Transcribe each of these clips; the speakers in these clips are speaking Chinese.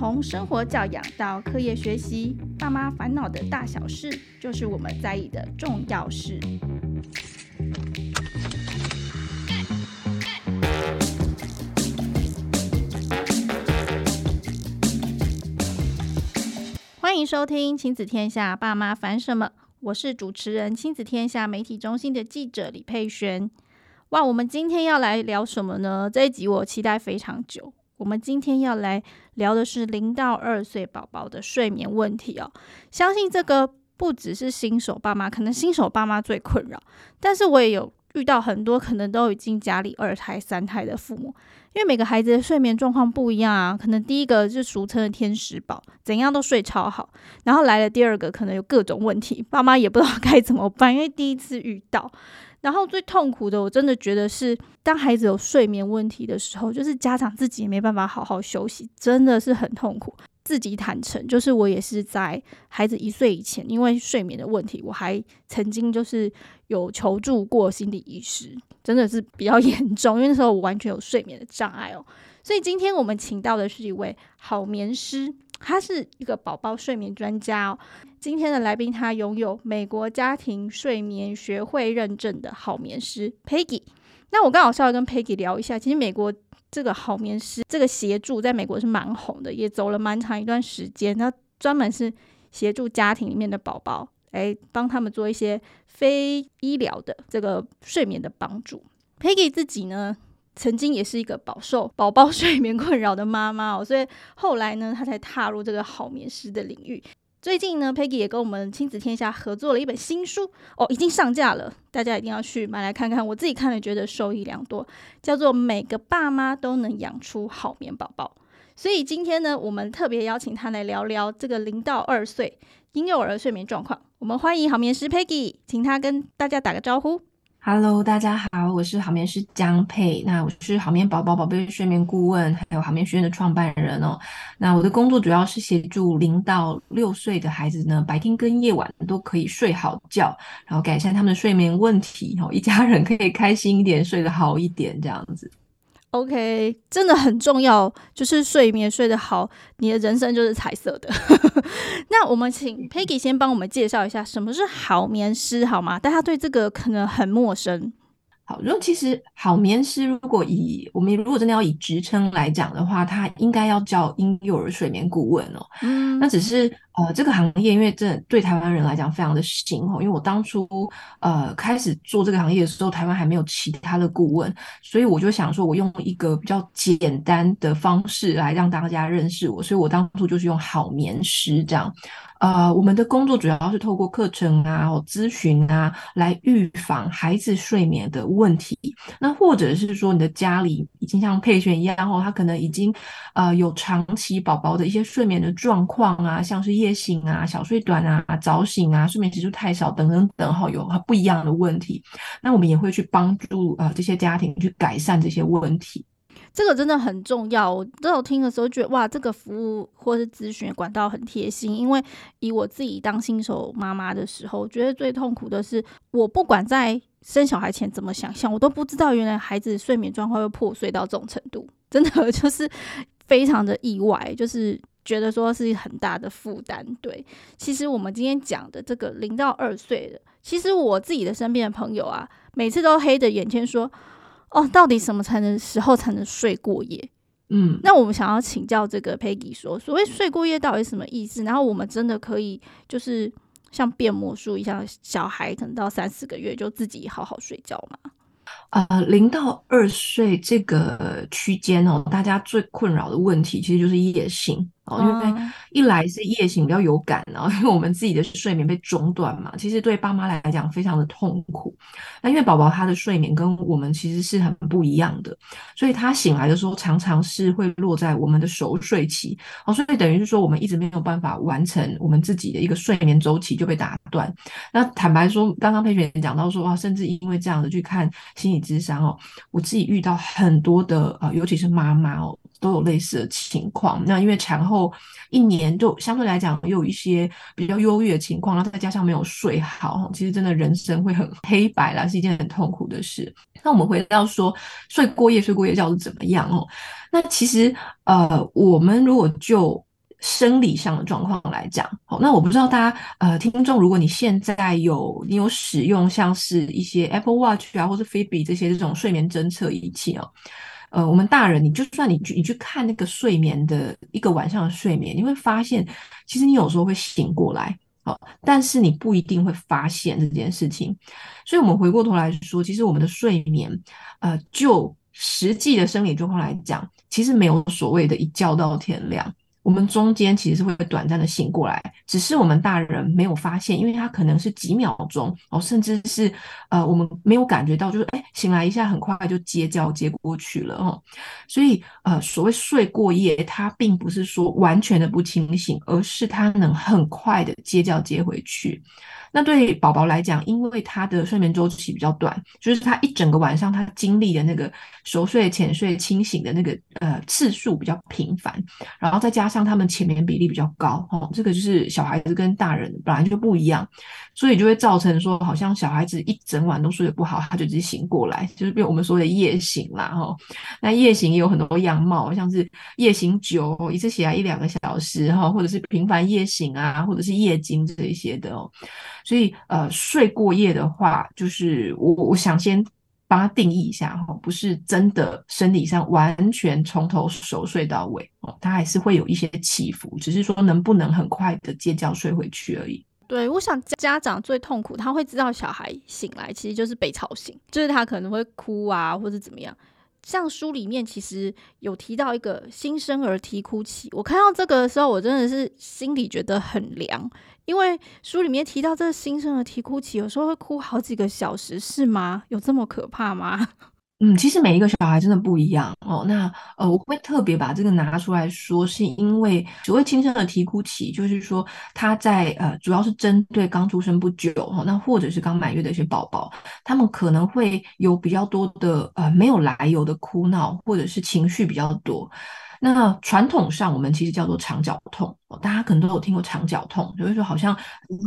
从生活教养到课业学习，爸妈烦恼的大小事，就是我们在意的重要事。欢迎收听《亲子天下》，爸妈烦什么？我是主持人亲子天下媒体中心的记者李佩璇。哇，我们今天要来聊什么呢？这一集我期待非常久。我们今天要来聊的是零到二岁宝宝的睡眠问题哦。相信这个不只是新手爸妈，可能新手爸妈最困扰。但是我也有遇到很多可能都已经家里二胎、三胎的父母，因为每个孩子的睡眠状况不一样啊。可能第一个就俗称的天使宝，怎样都睡超好。然后来了第二个，可能有各种问题，爸妈也不知道 该怎么办，因为第一次遇到。然后最痛苦的，我真的觉得是当孩子有睡眠问题的时候，就是家长自己也没办法好好休息，真的是很痛苦。自己坦诚，就是我也是在孩子一岁以前，因为睡眠的问题，我还曾经就是有求助过心理医师，真的是比较 严重，因为那时候我完全有睡眠的障碍哦。所以今天我们请到的是一位好眠师。他是一个宝宝睡眠专家哦。今天的来宾，他拥有美国家庭睡眠学会认证的好眠师 Peggy。那我刚好稍微跟 Peggy 聊一下，其实美国这个好眠师这个协助在美国是蛮红的，也走了蛮长一段时间。那专门是协助家庭里面的宝宝，来帮他们做一些非医疗的这个睡眠的帮助。Peggy 自己呢，曾经也是一个饱受宝宝睡眠困扰的妈妈哦，所以后来呢，她才踏入这个好眠师的领域。最近呢，Peggy 也跟我们亲子天下合作了一本新书哦，已经上架了，大家一定要去买来看看。我自己看了觉得受益良多，叫做《每个爸妈都能养出好眠宝宝》。所以今天呢，我们特别邀请她来聊聊这个零到二岁婴幼儿睡眠状况。我们欢迎好眠师 Peggy，请她跟大家打个招呼。Hello，大家好，我是好眠师江佩，那我是好眠宝宝宝贝睡眠顾问，还有好眠学院的创办人哦。那我的工作主要是协助零到六岁的孩子呢，白天跟夜晚都可以睡好觉，然后改善他们的睡眠问题，哦，一家人可以开心一点，睡得好一点，这样子。OK，真的很重要，就是睡眠睡得好，你的人生就是彩色的。那我们请 Peggy 先帮我们介绍一下什么是好眠师，好吗？大家对这个可能很陌生。好，如果其实好眠师，如果以我们如果真的要以职称来讲的话，他应该要叫婴幼儿睡眠顾问哦。嗯，那只是。呃，这个行业因为这对台湾人来讲非常的新哦，因为我当初呃开始做这个行业的时候，台湾还没有其他的顾问，所以我就想说，我用一个比较简单的方式来让大家认识我，所以我当初就是用好眠师这样。呃，我们的工作主要是透过课程啊、咨询啊，来预防孩子睡眠的问问题。那或者是说，你的家里已经像佩璇一样哦，他可能已经呃有长期宝宝的一些睡眠的状况啊，像是夜醒啊，小睡短啊，早醒啊，睡眠时数太少等等等，哈，有不一样的问题。那我们也会去帮助呃这些家庭去改善这些问题。这个真的很重要。我在我听的时候觉得哇，这个服务或是咨询管道很贴心。因为以我自己当新手妈妈的时候，我觉得最痛苦的是，我不管在生小孩前怎么想象，我都不知道原来孩子睡眠状况会破碎到这种程度，真的 就是非常的意外，就是。觉得说是很大的负担，对。其实我们今天讲的这个零到二岁的，其实我自己的身边的朋友啊，每次都黑着眼圈说：“哦，到底什么才能时候才能睡过夜？”嗯，那我们想要请教这个 Peggy 说，所谓睡过夜到底什么意思？然后我们真的可以就是像变魔术一样，小孩可能到三四个月就自己好好睡觉吗？呃，零到二岁这个区间哦，大家最困扰的问题其实就是夜醒。哦，因为一来是夜醒比较有感，然后 因为我们自己的睡眠被中断嘛，其实对爸妈来讲非常的痛苦。那因为宝宝他的睡眠跟我们其实是很不一样的，所以他醒来的时候常常是会落在我们的熟睡期。哦，所以等于是说我们一直没有办法完成我们自己的一个睡眠周期就被打断。那坦白说，刚刚佩璇也讲到说，哇，甚至因为这样子去看心理咨商哦，我自己遇到很多的呃，尤其是妈妈哦。都有类似的情况，那因为产后后一年就相对来讲也有一些比较优越的情况，然后再加上没有睡好，其实真的人生会很黑白啦，是一件很痛苦的事。那我们回到说睡过夜，睡过夜觉是怎么样哦？那其实呃，我们如果就生理上的状况来讲，好，那我不知道大家呃听众，如果你现在有你有使用像是一些 Apple Watch 啊，或是 Fitbit 这些这种睡眠侦测仪器哦，呃，我们大人你就算你去你去看那个睡眠的一个晚上的睡眠，你会发现其实你有时候会醒过来，好，但是你不一定会发现这件事情，所以我们回过头来说，其实我们的睡眠，呃，就实际的生理状况来讲，其实没有所谓的一觉到天亮。我们中间其实是会短暂的醒过来，只是我们大人没有发现，因为他可能是几秒钟哦，甚至是呃我们没有感觉到，就是哎醒来一下，很快就接觉接过去了哦。所以呃所谓睡过夜，它并不是说完全的不清醒，而是他能很快的接觉接回去。那对宝宝来讲，因为他的睡眠周期比较短，就是他一整个晚上他经历的那个熟睡、浅睡、清醒的那个呃次数比较频繁，然后再加上上他们浅眠比例比较高，哦，这个就是小孩子跟大人本来就不一样，所以就会造成说，好像小孩子一整晚都睡得不好，他就直接醒过来，就是被我们说的夜醒啦，哈。那夜醒也有很多样貌，像是夜醒久，一次起来一两个小时，哈，或者是频繁夜醒啊，或者是夜惊这一些的哦。所以，呃，睡过夜的话，就是我我想先帮他定义一下哈，不是真的生理上完全从头熟睡到尾哦，他还是会有一些起伏，只是说能不能很快的接觉睡回去而已。对，我想家长最痛苦，他会知道小孩醒来其实就是被吵醒，就是他可能会哭啊，或者怎么样。像书里面其实有提到一个新生儿啼哭期，我看到这个的时候，我真的是心里觉得很凉，因为书里面提到这个新生儿啼哭期，有时候会哭好几个小时，是吗？有这么可怕吗？嗯，其实每一个小孩真的不一样哦。那呃，我会特别把这个拿出来说，是因为所谓新生儿啼哭期，就是说他在呃，主要是针对刚出生不久哈，那或者是刚满月的一些宝宝，他们可能会有比较多的呃没有来由的哭闹，或者是情绪比较多。那传统上，我们其实叫做肠绞痛，大家可能都有听过肠绞痛，就是说好像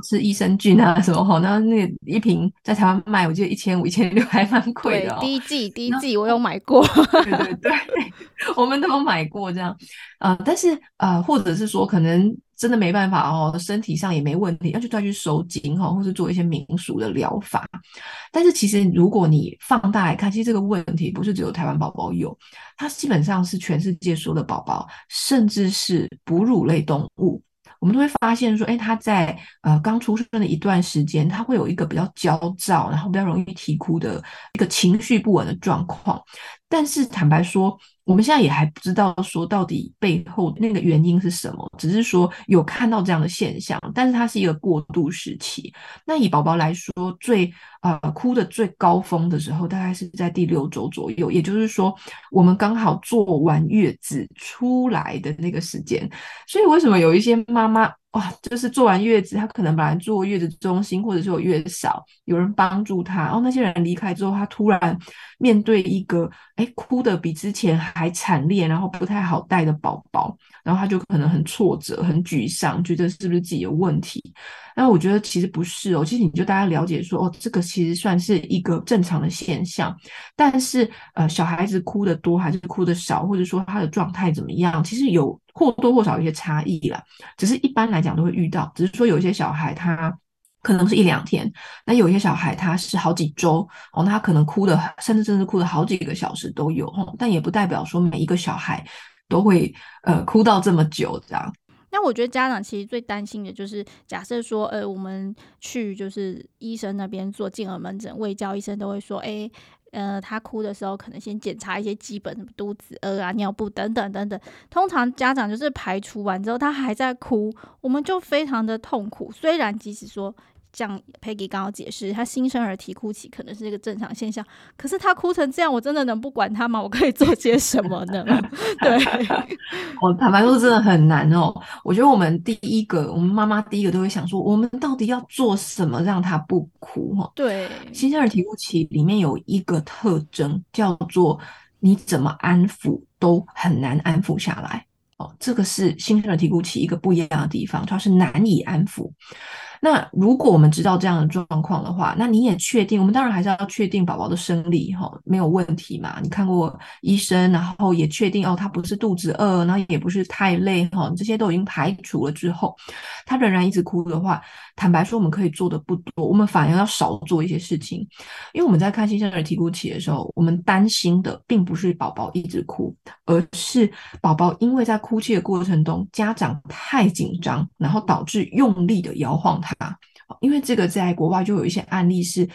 吃益生菌啊什么哈，那那个一瓶在台湾卖，我记得一千五、一千六还蛮贵的哦。第一剂，第一剂我有买过，对对对，我们都有买过这样，呃，但是呃，或者是说可能。真的没办法哦，身体上也没问题，要去再去收紧哈，或是做一些民俗的疗法。但是其实如果你放大来看，其实这个问题不是只有台湾宝宝有，它基本上是全世界所有的宝宝，甚至是哺乳类动物，我们都会发现说，诶，他在呃刚出生的一段时间，他会有一个比较焦躁，然后比较容易啼哭的一个情绪不稳的状况。但是坦白说，我们现在也还不知道说到底背后那个原因是什么，只是说有看到这样的现象，但是它是一个过渡时期。那以宝宝来说，最呃哭的最高峰的时候，大概是在第六周左右，也就是说我们刚好坐完月子出来的那个时间。所以为什么有一些妈妈？哇，就是坐完月子，他可能本来坐月子中心，或者是有月嫂，有人帮助他。然后那些人离开之后，他突然面对一个，哎，哭的比之前还惨烈，然后不太好带的宝宝，然后他就可能很挫折、很沮丧，觉得是不是自己有问题？那我觉得其实不是哦，其实你就大家了解说，哦，这个其实算是一个正常的现象。但是，呃，小孩子哭得多还是哭得少，或者说他的状态怎么样，其实有。或多或少有一些差异啦，只是一般来讲都会遇到。只是说有些小孩他可能是一两天，那有些小孩他是好几周哦，他可能哭的甚至甚至哭了好几个小时都有，但也不代表说每一个小孩都会呃哭到这么久这样。那我觉得家长其实最担心的就是，假设说呃我们去就是医生那边做健儿门诊，卫教医生都会说，哎。呃，他哭的时候，可能先检查一些基本什么肚子饿啊、尿布等等等等。通常家长就是排除完之后，他还在哭，我们就非常的痛苦。虽然即使说。像 Peggy 刚刚解释，他新生儿啼哭期可能是一个正常现象，可是他哭成这样，我真的能不管他吗？我可以做些什么呢？对，我坦白说真的很难哦。我觉得我们第一个，我们妈妈第一个都会想说，我们到底要做什么让他不哭？哈，对，新生儿啼哭期里面有一个特征叫做你怎么安抚都很难安抚下来。哦，这个是新生儿啼哭期一个不一样的地方，它是难以安抚。那如果我们知道这样的状况的话，那你也确定，我们当然还是要确定宝宝的生理哈没有问题嘛？你看过医生，然后也确定哦，他不是肚子饿，然后也不是太累哈，这些都已经排除了之后，他仍然一直哭的话，坦白说，我们可以做的不多，我们反而要少做一些事情，因为我们在看新生儿啼哭期的时候，我们担心的并不是宝宝一直哭，而是宝宝因为在哭泣的过程中，家长太紧张，然后导致用力的摇晃他。啊因为这个在国外就有一些案例是，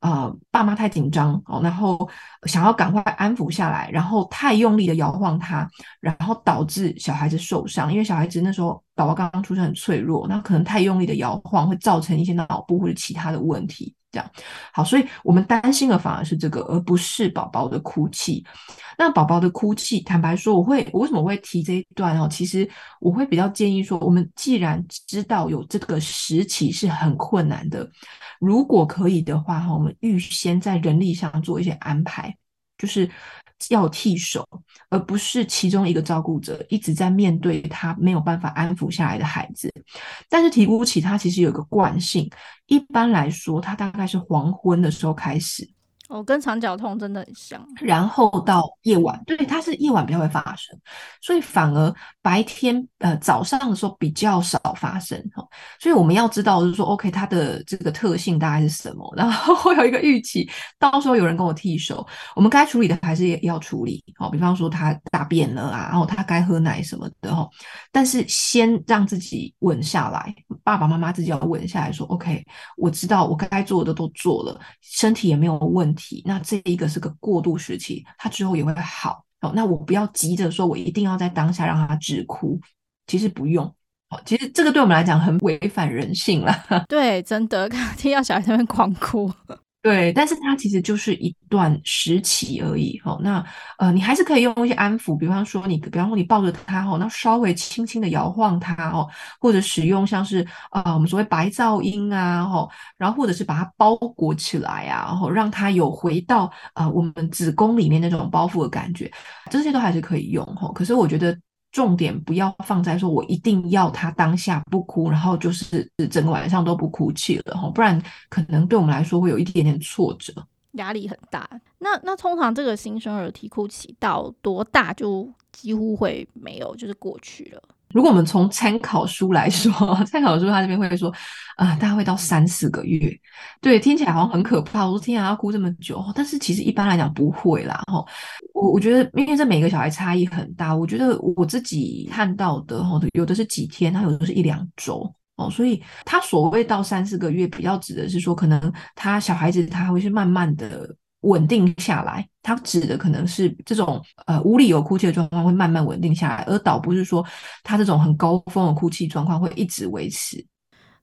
呃，爸妈太紧张哦，然后想要赶快安抚下来，然后太用力的摇晃他，然后导致小孩子受伤。因为小孩子那时候宝宝刚刚出生很脆弱，那可能太用力的摇晃会造成一些脑部或者其他的问题。这样好，所以我们担心的反而是这个，而不是宝宝的哭泣。那宝宝的哭泣，坦白说，我会我为什么会提这一段哦？其实我会比较建议说，我们既然知道有这个时期是很困难的，如果可以的话哈，我们预先在人力上做一些安排，就是。要替手，而不是其中一个照顾者一直在面对他没有办法安抚下来的孩子。但是啼哭期它其实有个惯性，一般来说，他大概是黄昏的时候开始。哦，跟肠绞痛真的很像。然后到夜晚，对，它是夜晚比较会发生，所以反而白天呃早上的时候比较少发生哈。所以我们要知道就是说，OK，它的这个特性大概是什么，然后会有一个预期，到时候有人跟我替手，我们该处理的还是也要处理。好，比方说他大便了啊，然后他该喝奶什么的哈。但是先让自己稳下来，爸爸妈妈自己要稳下来说，OK，我知道我该做的都做了，身体也没有问题那这一个是个过渡时期，他之后也会好。哦，那我不要急着说，我一定要在当下让他止哭，其实不用。哦，其实这个对我们来讲很违反人性了。对，真的，听到小孩在那边狂哭。对，但是它其实就是一段时期而已，吼。那呃，你还是可以用一些安抚，比方说你，比方说你抱着它哦，那稍微轻轻的摇晃它，哦，或者使用像是呃我们所谓白噪音啊，吼，然后或者是把它包裹起来啊，然后让它有回到呃我们子宫里面那种包覆的感觉，这些都还是可以用，吼。可是我觉得。重点不要放在说，我一定要他当下不哭，然后就是整个晚上都不哭泣了哈，不然可能对我们来说会有一点点挫折，压力很大。那那通常这个新生儿啼哭期到多大就几乎会没有，就是过去了。如果我们从参考书来说，参考书他这边会说，啊、大概会到三四个月，对，听起来好像很可怕。我说天啊，要哭这么久，但是其实一般来讲不会啦。哈，我我觉得，因为这每个小孩差异很大，我觉得我自己看到的，哈，有的是几天，他有的是一两周，哦，所以他所谓到三四个月，比较指的是说，可能他小孩子他会是慢慢的。稳定下来，它指的可能是这种呃无理由哭泣的状况会慢慢稳定下来，而倒不是说他这种很高峰的哭泣状况会一直维持。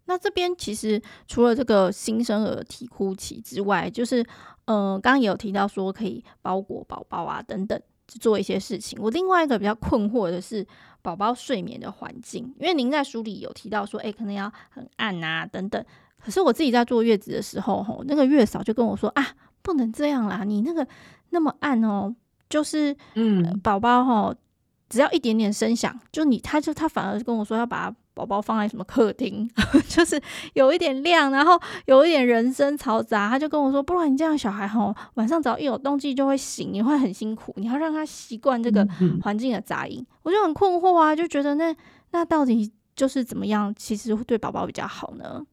那这边其实除了这个新生儿啼哭期之外，就是呃刚刚也有提到说可以包裹宝宝啊等等去做一些事情。我另外一个比较困惑的是宝宝睡眠的环境，因为您在书里有提到说，哎，可能要很暗啊等等。可是我自己在坐月子的时候，吼那个月嫂就跟我说啊。不能这样啦！你那个那么暗哦，就是嗯，宝宝齁，只要一点点声响，就你他就他反而跟我说要把宝宝放在什么客厅，就是有一点亮，然后有一点人声嘈杂，他就跟我说，不然你这样小孩齁，晚上只要一有动静就会醒，你会很辛苦，你要让他习惯这个环境的杂音。我就很困惑啊，就觉得那那到底就是怎么样，其实会对宝宝比较好呢？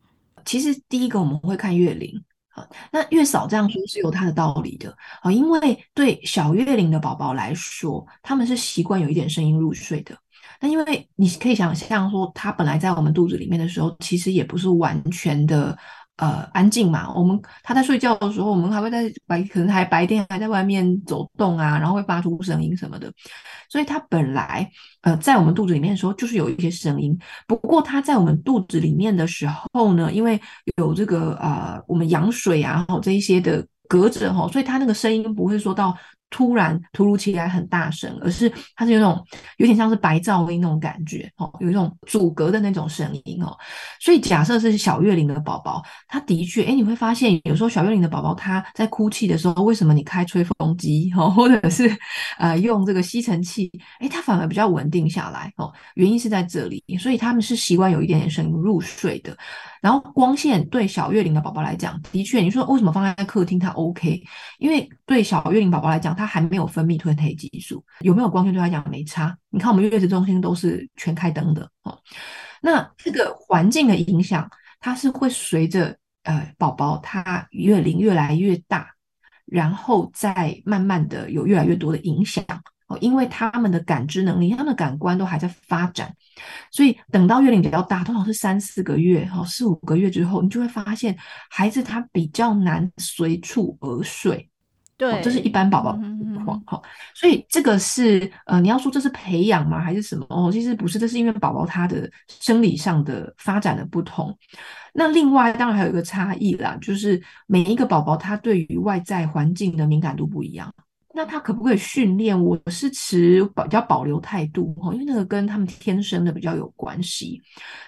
其实第一个我们会看月龄。啊，那月嫂这样说是有他的道理的啊，因为对小月龄的宝宝来说，他们是习惯有一点声音入睡的。那因为你可以想象说，他本来在我们肚子里面的时候，其实也不是完全的。呃，安静嘛，我们他在睡觉的时候，我们还会在白，可能还白天还在外面走动啊，然后会发出声音什么的，所以他本来呃在我们肚子里面的时候，就是有一些声音。不过他在我们肚子里面的时候呢，因为有这个呃我们羊水啊，这一些的隔着哈，所以他那个声音不会说到。突然突如其来很大声，而是它是有种有点像是白噪音那种感觉哦，有一种阻隔的那种声音哦。所以假设是小月龄的宝宝，他的确，诶，你会发现有时候小月龄的宝宝他在哭泣的时候，为什么你开吹风机哦，或者是呃用这个吸尘器，诶，他反而比较稳定下来哦。原因是在这里，所以他们是习惯有一点点声音入睡的。然后光线对小月龄的宝宝来讲，的确，你说为什么放在客厅它 OK？因为对小月龄宝宝来讲，它还没有分泌褪黑激素，有没有光线对他讲没差。你看我们月子中心都是全开灯的哦。那这个环境的影响，它是会随着呃宝宝他月龄越来越大，然后再慢慢的有越来越多的影响。因为他们的感知能力，他们的感官都还在发展，所以等到月龄比较大，通常是三四个月，哈，四五个月之后，你就会发现孩子他比较难随处而睡。对，这是一般宝宝情况，哈，所以这个是呃，你要说这是培养吗，还是什么？哦，其实不是，这是因为宝宝他的生理上的发展的不同。那另外当然还有一个差异啦，就是每一个宝宝他对于外在环境的敏感度不一样。那他可不可以训练？我是持比较保留态度哈，因为那个跟他们天生的比较有关系。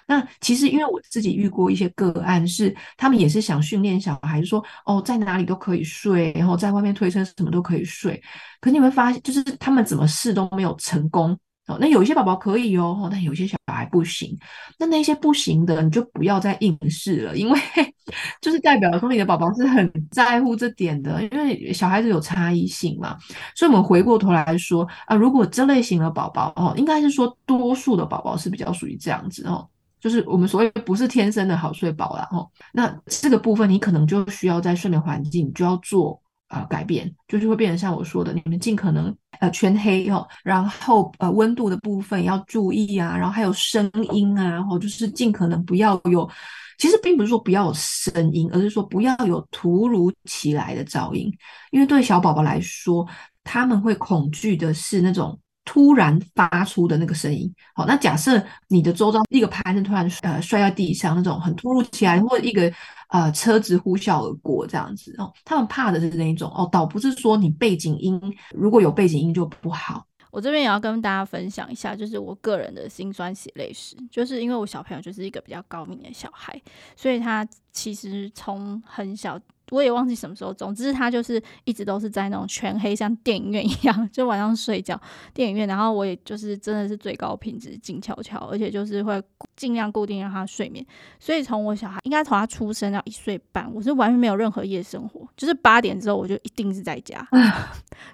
那其实因为我自己遇过一些个案，是他们也是想训练小孩，说哦，在哪里都可以睡，然后在外面推车什么都可以睡。可你会发现，就是他们怎么试都没有成功。哦，那有一些宝宝可以哦，但有些小孩不行。那那些不行的，你就不要再硬试了，因为 就是代表说你的宝宝是很在乎这点的，因为小孩子有差异性嘛。所以，我们回过头来说啊，如果这类型的宝宝哦，应该是说多数的宝宝是比较属于这样子哦，就是我们所谓不是天生的好睡宝啦哦。那这个部分你可能就需要在睡眠环境就要做。呃，改变就是会变成像我说的，你们尽可能呃全黑哦，然后呃温度的部分要注意啊，然后还有声音啊，然后就是尽可能不要有，其实并不是说不要有声音，而是说不要有突如其来的噪音，因为对小宝宝来说，他们会恐惧的是那种突然发出的那个声音。好，那假设你的周遭一个盘子突然呃摔在地上，那种很突如其来，或一个。呃，车子呼啸而过这样子哦，他们怕的是那一种哦，倒不是说你背景音如果有背景音就不好。我这边也要跟大家分享一下，就是我个人的辛酸血泪史，就是因为我小朋友就是一个比较高敏的小孩，所以他其实从很小。我也忘记什么时候，总之他就是一直都是在那种全黑，像电影院一样，就晚上睡觉电影院。然后我也就是真的是最高品质静悄悄，而且就是会尽量固定让他睡眠。所以从我小孩应该从他出生到一岁半，我是完全没有任何夜生活，就是八点之后我就一定是在家，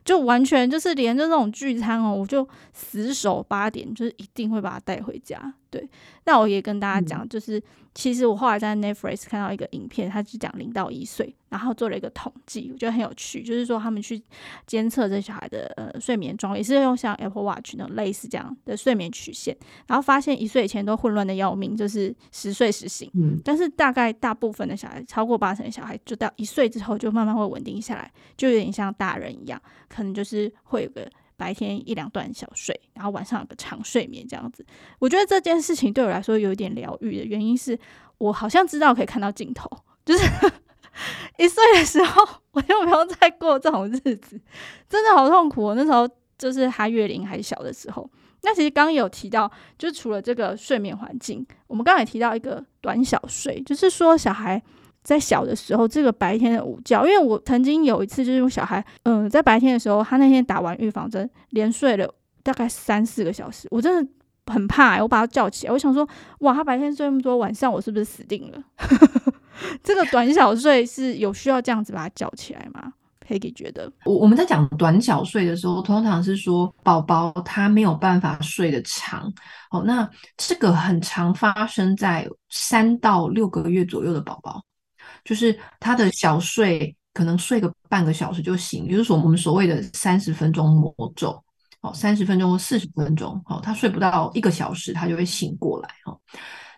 就完全就是连就那种聚餐哦，我就死守八点，就是一定会把他带回家。对，那我也跟大家讲，就是、嗯、其实我后来在 Netflix 看到一个影片，他是讲零到一岁，然后做了一个统计，我觉得很有趣，就是说他们去监测这小孩的呃睡眠状况，也是用像 Apple Watch 那种类似这样的睡眠曲线，然后发现一岁以前都混乱的要命，就是十睡时醒，嗯，但是大概大部分的小孩，超过八成的小孩，就到一岁之后就慢慢会稳定下来，就有点像大人一样，可能就是会有个。白天一两段小睡，然后晚上有个长睡眠这样子。我觉得这件事情对我来说有一点疗愈的原因是，我好像知道可以看到尽头，就是 一岁的时候我就不用再过这种日子，真的好痛苦哦。那时候就是他月龄还小的时候。那其实刚刚有提到，就除了这个睡眠环境，我们刚才提到一个短小睡，就是说小孩。在小的时候，这个白天的午觉，因为我曾经有一次就是我小孩，嗯，在白天的时候，他那天打完预防针，连睡了大概三四个小时，我真的很怕、我把他叫起来，我想说，哇，他白天睡那么多，晚上我是不是死定了？这个短小睡是有需要这样子把他叫起来吗？Peggy 觉得，我我们在讲短小睡的时候，通常是说宝宝他没有办法睡得长，哦，那这个很常发生在三到六个月左右的宝宝。就是他的小睡可能睡个半个小时就醒，也就是说我们所谓的三十分钟魔咒，哦，三十分钟或四十分钟，哦，他睡不到一个小时，他就会醒过来，哦，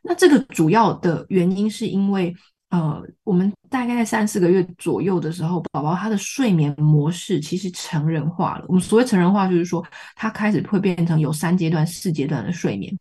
那这个主要的原因是因为，呃，我们大概在三四个月左右的时候，宝宝他的睡眠模式其实成人化了。我们所谓成人化，就是说他开始会变成有三阶段、四阶段的睡眠。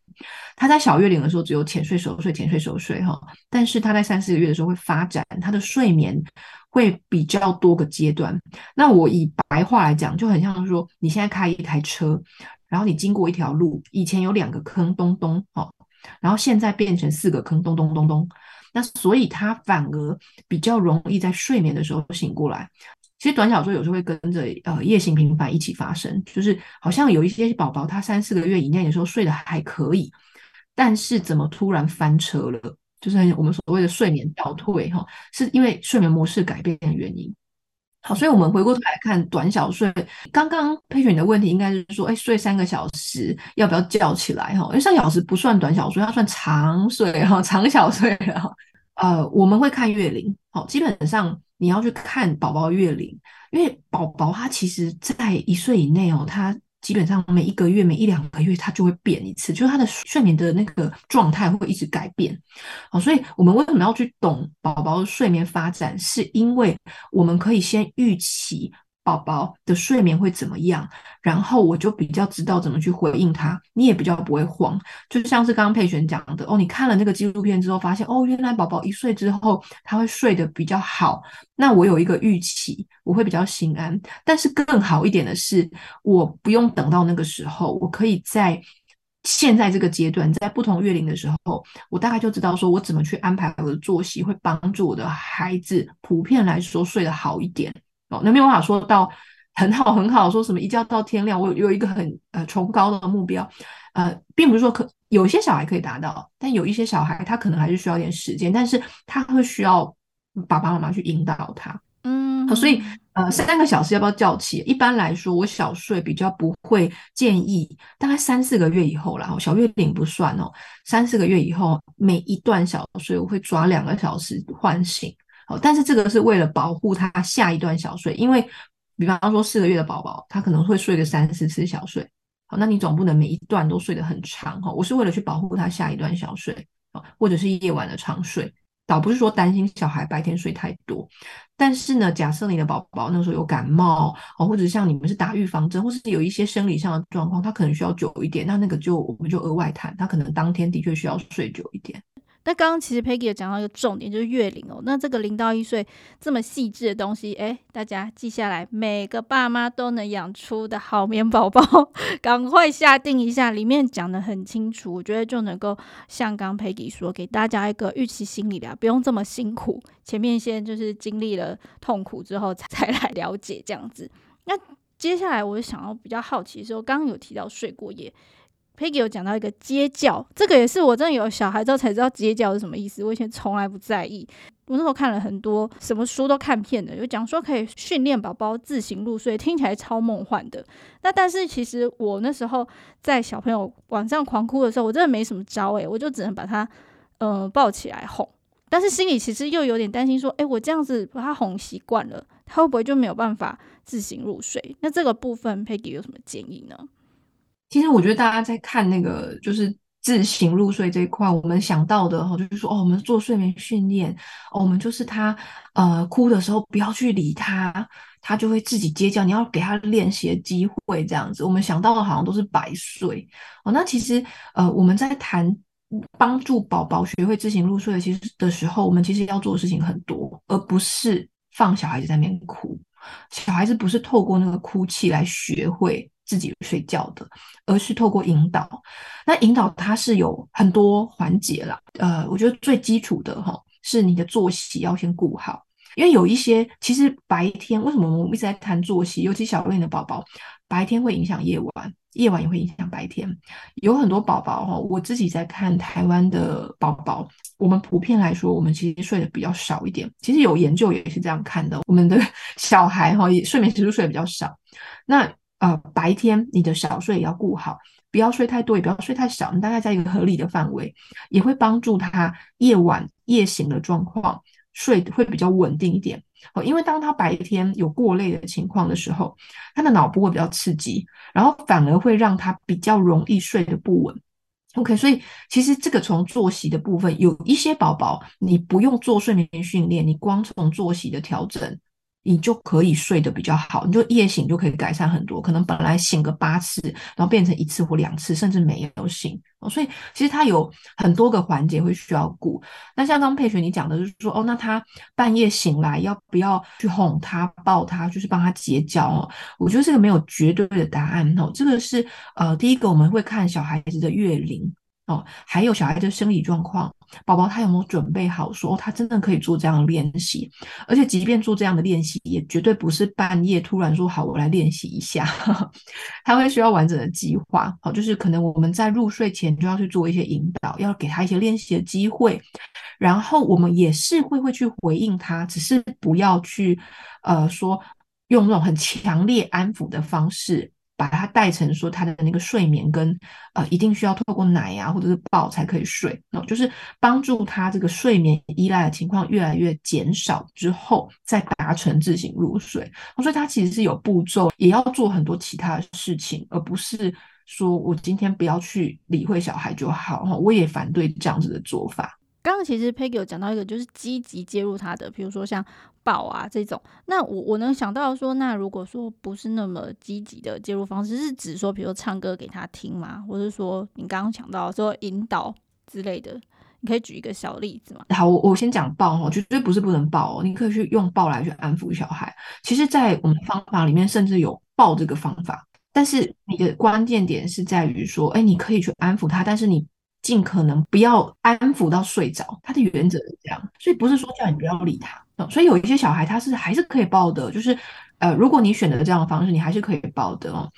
他在小月龄的时候只有浅睡、熟睡、浅睡、熟睡哈，但是他在三四个月的时候会发展他的睡眠会比较多个阶段。那我以白话来讲，就很像说你现在开一台车，然后你经过一条路，以前有两个坑，咚咚哦，然后现在变成四个坑，咚咚咚咚。那所以他反而比较容易在睡眠的时候醒过来。其实短小睡有时候会跟着呃夜醒频繁一起发生，就是好像有一些宝宝他三四个月以内的时候睡得还可以，但是怎么突然翻车了？就是我们所谓的睡眠倒退哈，是因为睡眠模式改变的原因。好，所以我们回过头来看短小睡。刚刚佩雪你的问题应该是说，哎，睡三个小时要不要叫起来哈？因为三小时不算短小睡，它算长睡哈，长小睡哈。呃，我们会看月龄，好，基本上你要去看宝宝月龄，因为宝宝他其实在一岁以内哦，他。基本上每一个月、每一两个月，它就会变一次，就是他的睡眠的那个状态会一直改变。好，所以我们为什么要去懂宝宝的睡眠发展？是因为我们可以先预期。宝宝的睡眠会怎么样？然后我就比较知道怎么去回应他，你也比较不会慌。就像是刚刚佩璇讲的哦，你看了那个纪录片之后，发现哦，原来宝宝一岁之后他会睡得比较好。那我有一个预期，我会比较心安。但是更好一点的是，我不用等到那个时候，我可以在现在这个阶段，在不同月龄的时候，我大概就知道说我怎么去安排我的作息，会帮助我的孩子普遍来说睡得好一点。哦，那没有办法说到很好很好，说什么一觉到天亮，我有，有一个很呃崇高的目标，呃，并不是说可有些小孩可以达到，但有一些小孩他可能还是需要点时间，但是他会需要爸爸妈妈去引导他，好，所以呃三个小时要不要叫起？一般来说，我小睡比较不会建议，大概三四个月以后啦，小月龄不算哦，三四个月以后每一段小睡我会抓两个小时唤醒。但是这个是为了保护他下一段小睡，因为比方说四个月的宝宝，他可能会睡个三四次小睡，好，那你总不能每一段都睡得很长哈。我是为了去保护他下一段小睡，或者是夜晚的长睡，倒不是说担心小孩白天睡太多。但是呢，假设你的宝宝那时候有感冒哦，或者像你们是打预防针，或是有一些生理上的状况，他可能需要久一点，那那个就我们就额外谈，他可能当天的确需要睡久一点。那刚刚其实 Peggy 有讲到一个重点，就是月龄哦。那这个零到一岁这么细致的东西，哎，大家记下来，每个爸妈都能养出的好棉宝宝，赶快下定一下。里面讲得很清楚，我觉得就能够像刚 Peggy 说，给大家一个预期心理的，不用这么辛苦。前面先就是经历了痛苦之后，才来了解这样子。那接下来我想要比较好奇的时候，刚刚有提到睡过夜。Peggy 有讲到一个接觉，这个也是我真的有小孩之后才知道接觉是什么意思。我以前从来不在意，我那时候看了很多什么书都看遍了，有讲说可以训练宝宝自行入睡，听起来超梦幻的。那但是其实我那时候在小朋友晚上狂哭的时候，我真的没什么招诶、我就只能把他嗯、抱起来哄。但是心里其实又有点担心，说，诶，我这样子把他哄习惯了，他会不会就没有办法自行入睡？那这个部分 Peggy 有什么建议呢？其实我觉得大家在看那个就是自行入睡这一块，我们想到的哈，就是说哦，我们做睡眠训练，哦，我们就是他呃哭的时候不要去理他，他就会自己接觉，你要给他练习的机会，这样子。我们想到的好像都是白睡哦。那其实呃我们在谈帮助宝宝学会自行入睡的其实的时候，我们其实要做的事情很多，而不是放小孩子在那边哭。小孩子不是透过那个哭泣来学会。自己睡觉的，而是透过引导。那引导它是有很多环节啦，呃，我觉得最基础的哈，是你的作息要先顾好，因为有一些其实白天为什么我们一直在谈作息，尤其小月龄的宝宝，白天会影响夜晚，夜晚也会影响白天。有很多宝宝哈，我自己在看台湾的宝宝，我们普遍来说，我们其实睡得比较少一点。其实有研究也是这样看的，我们的 小孩哈，也睡眠时数睡得比较少。那呃，白天你的小睡也要顾好，不要睡太多，也不要睡太少，你大概在一个合理的范围，也会帮助他夜晚夜醒的状况睡会比较稳定一点。哦，因为当他白天有过累的情况的时候，他的脑部会比较刺激，然后反而会让他比较容易睡得不稳。OK，所以其实这个从作息的部分，有一些宝宝你不用做睡眠训练，你光从作息的调整。你就可以睡得比较好，你就夜醒就可以改善很多。可能本来醒个八次，然后变成一次或两次，甚至没有醒。所以其实它有很多个环节会需要顾。那像刚佩璇你讲的，就是说哦，那他半夜醒来要不要去哄他、抱他，就是帮他结交哦？我觉得这个没有绝对的答案哦。这个是呃，第一个我们会看小孩子的月龄。哦，还有小孩的生理状况，宝宝他有没有准备好说，说他真的可以做这样的练习，而且即便做这样的练习，也绝对不是半夜突然说好，我来练习一下，他会需要完整的计划，好，就是可能我们在入睡前就要去做一些引导，要给他一些练习的机会，然后我们也是会会去回应他，只是不要去呃说用那种很强烈安抚的方式。把他带成说他的那个睡眠跟呃一定需要透过奶呀、啊、或者是抱才可以睡，那就是帮助他这个睡眠依赖的情况越来越减少之后，再达成自行入睡。所以他其实是有步骤，也要做很多其他的事情，而不是说我今天不要去理会小孩就好。我也反对这样子的做法。刚刚其实 Peggy 有讲到一个，就是积极介入他的，比如说像抱啊这种。那我我能想到说，那如果说不是那么积极的介入方式，是指说，比如说唱歌给他听吗？或者说你刚刚讲到说引导之类的，你可以举一个小例子吗？好，我我先讲抱哦，绝对不是不能抱哦，你可以去用抱来去安抚小孩。其实，在我们方法里面，甚至有抱这个方法，但是你的关键点是在于说，哎，你可以去安抚他，但是你。尽可能不要安抚到睡着，他的原则是这样，所以不是说叫你不要理他。所以有一些小孩他是还是可以抱的，就是呃，如果你选择这样的方式，你还是可以抱的哦。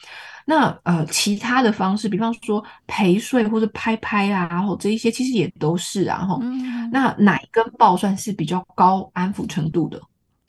那呃，其他的方式，比方说陪睡或者拍拍啊，然后这一些其实也都是啊。哈，那奶跟抱算是比较高安抚程度的。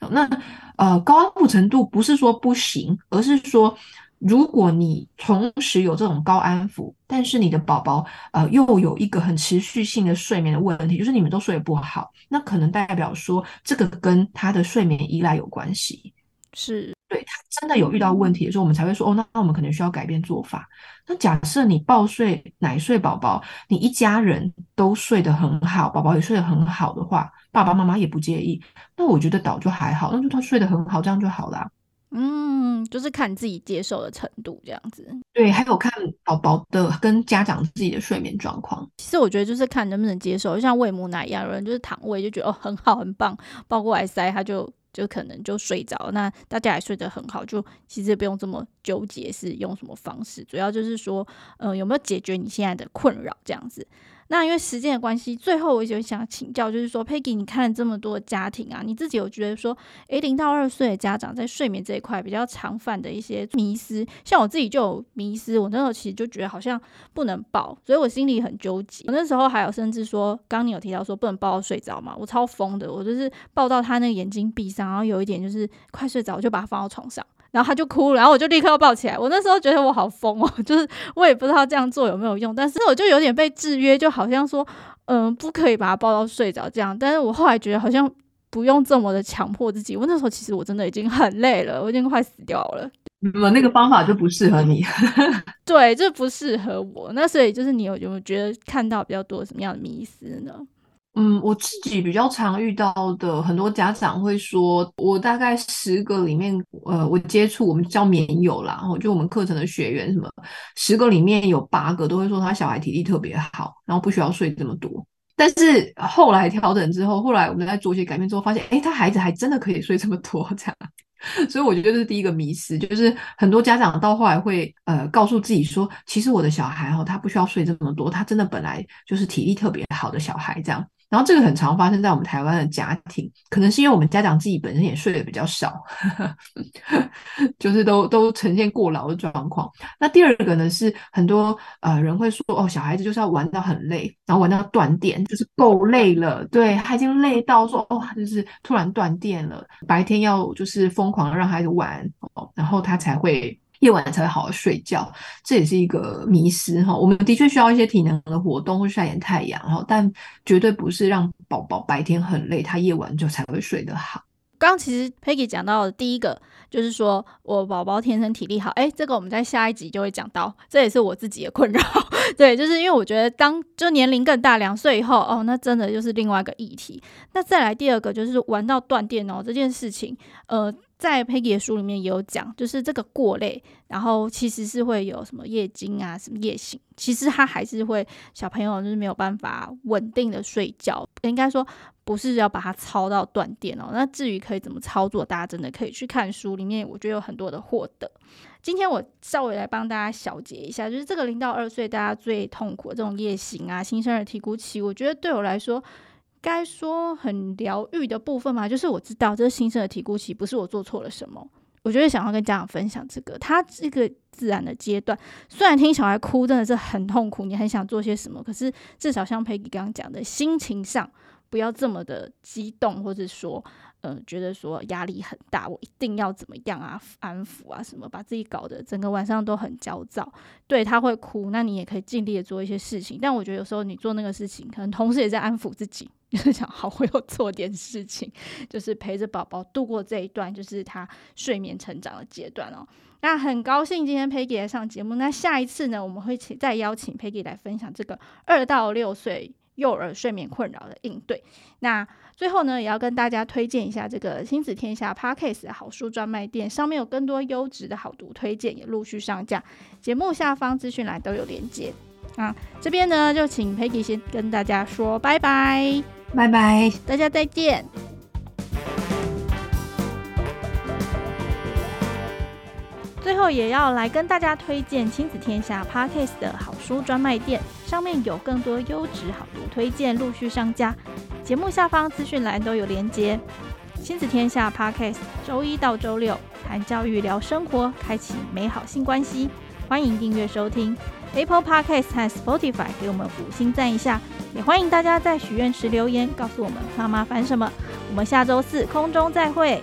那呃，高安抚程度不是说不行，而是说。如果你同时有这种高安抚，但是你的宝宝呃又有一个很持续性的睡眠的问题，就是你们都睡得不好，那可能代表说这个跟他的睡眠依赖有关系。是，对，他真的有遇到问题的时候，我们才会说哦，那那我们可能需要改变做法。那假设你抱睡奶睡宝宝，你一家人都睡得很好，宝宝也睡得很好的话，爸爸妈妈也不介意，那我觉得倒就还好，那就他睡得很好，这样就好啦。嗯，就是看自己接受的程度这样子。对，还有看宝宝的跟家长自己的睡眠状况。其实我觉得就是看能不能接受，就像喂母奶一样，有人就是躺喂就觉得哦很好很棒，抱过来塞他就就可能就睡着。那大家也睡得很好，就其实不用这么纠结是用什么方式，主要就是说，呃，有没有解决你现在的困扰这样子。那因为时间的关系，最后我就想请教，就是说，Peggy，你看了这么多家庭啊，你自己有觉得说，诶，零到二岁的家长在睡眠这一块比较常犯的一些迷思，像我自己就有迷思，我那时候其实就觉得好像不能抱，所以我心里很纠结。我那时候还有甚至说，刚你有提到说不能抱到睡着嘛，我超疯的，我就是抱到他那个眼睛闭上，然后有一点就是快睡着，我就把他放到床上。然后他就哭了，然后我就立刻要抱起来。我那时候觉得我好疯哦，就是我也不知道这样做有没有用，但是我就有点被制约，就好像说，嗯，不可以把他抱到睡着这样。但是我后来觉得好像不用这么的强迫自己。我那时候其实我真的已经很累了，我已经快死掉了。我那个方法就不适合你，对，就不适合我。那所以就是你有有没有觉得看到比较多什么样的迷思呢？嗯，我自己比较常遇到的很多家长会说，我大概十个里面，呃，我接触我们叫棉友啦，然后就我们课程的学员什么，十个里面有八个都会说他小孩体力特别好，然后不需要睡这么多。但是后来调整之后，后来我们在做一些改变之后，发现，诶，他孩子还真的可以睡这么多，这样。所以我觉得这是第一个迷思，就是很多家长到后来会呃告诉自己说，其实我的小孩哦，他不需要睡这么多，他真的本来就是体力特别好的小孩，这样。然后这个很常发生在我们台湾的家庭，可能是因为我们家长自己本身也睡得比较少，就是都都呈现过劳的状况。那第二个呢，是很多呃人会说，哦，小孩子就是要玩到很累，然后玩到断电，就是够累了，对，他已经累到说，哦，就是突然断电了，白天要就是疯狂让孩子玩，哦，然后他才会。夜晚才会好好睡觉，这也是一个迷思哈。我们的确需要一些体能的活动或晒点太阳哈，但绝对不是让宝宝白天很累，他夜晚就才会睡得好。刚刚其实 Peggy 讲到的第一个就是说我宝宝天生体力好，诶，这个我们在下一集就会讲到，这也是我自己的困扰。对，就是因为我觉得当就年龄更大，两岁以后哦，那真的就是另外一个议题。那再来第二个就是玩到断电哦，这件事情，呃。在 Peggy 的书里面也有讲，就是这个过累，然后其实是会有什么夜惊啊，什么夜醒，其实他还是会小朋友就是没有办法稳定的睡觉，应该说不是要把它操到断电哦。那至于可以怎么操作，大家真的可以去看书里面，我觉得有很多的获得。今天我稍微来帮大家小结一下，就是这个零到二岁大家最痛苦的这种夜醒啊、新生儿啼哭期，我觉得对我来说。该说很疗愈的部分嘛，就是我知道这是新生的啼哭期，不是我做错了什么。我觉得想要跟家长分享这个，他这个自然的阶段，虽然听小孩哭真的是很痛苦，你很想做些什么，可是至少像佩吉刚刚讲的，心情上不要这么的激动，或者说。嗯，觉得说压力很大，我一定要怎么样啊，安抚啊什么，把自己搞得整个晚上都很焦躁。对，他会哭，那你也可以尽力的做一些事情。但我觉得有时候你做那个事情，可能同时也在安抚自己，就是想好，我有做点事情，就是陪着宝宝度过这一段，就是他睡眠成长的阶段哦。那很高兴今天 Peggy 来上节目，那下一次呢，我们会请再邀请 Peggy 来分享这个二到六岁幼儿睡眠困扰的应对。那最后呢，也要跟大家推荐一下这个亲子天下 Podcast 的好书专卖店，上面有更多优质的好读推荐，也陆续上架。节目下方资讯栏都有连接。啊，这边呢就请 Peggy 先跟大家说拜拜，拜拜，大家再见。后也要来跟大家推荐亲子天下 Podcast 的好书专卖店，上面有更多优质好读推荐陆续上架。节目下方资讯栏都有连结。亲子天下 Podcast，周一到周六谈教育、聊生活，开启美好新关系。欢迎订阅收听 Apple Podcast 和 Spotify，给我们五星赞一下。也欢迎大家在许愿池留言，告诉我们妈妈烦什么。我们下周四空中再会。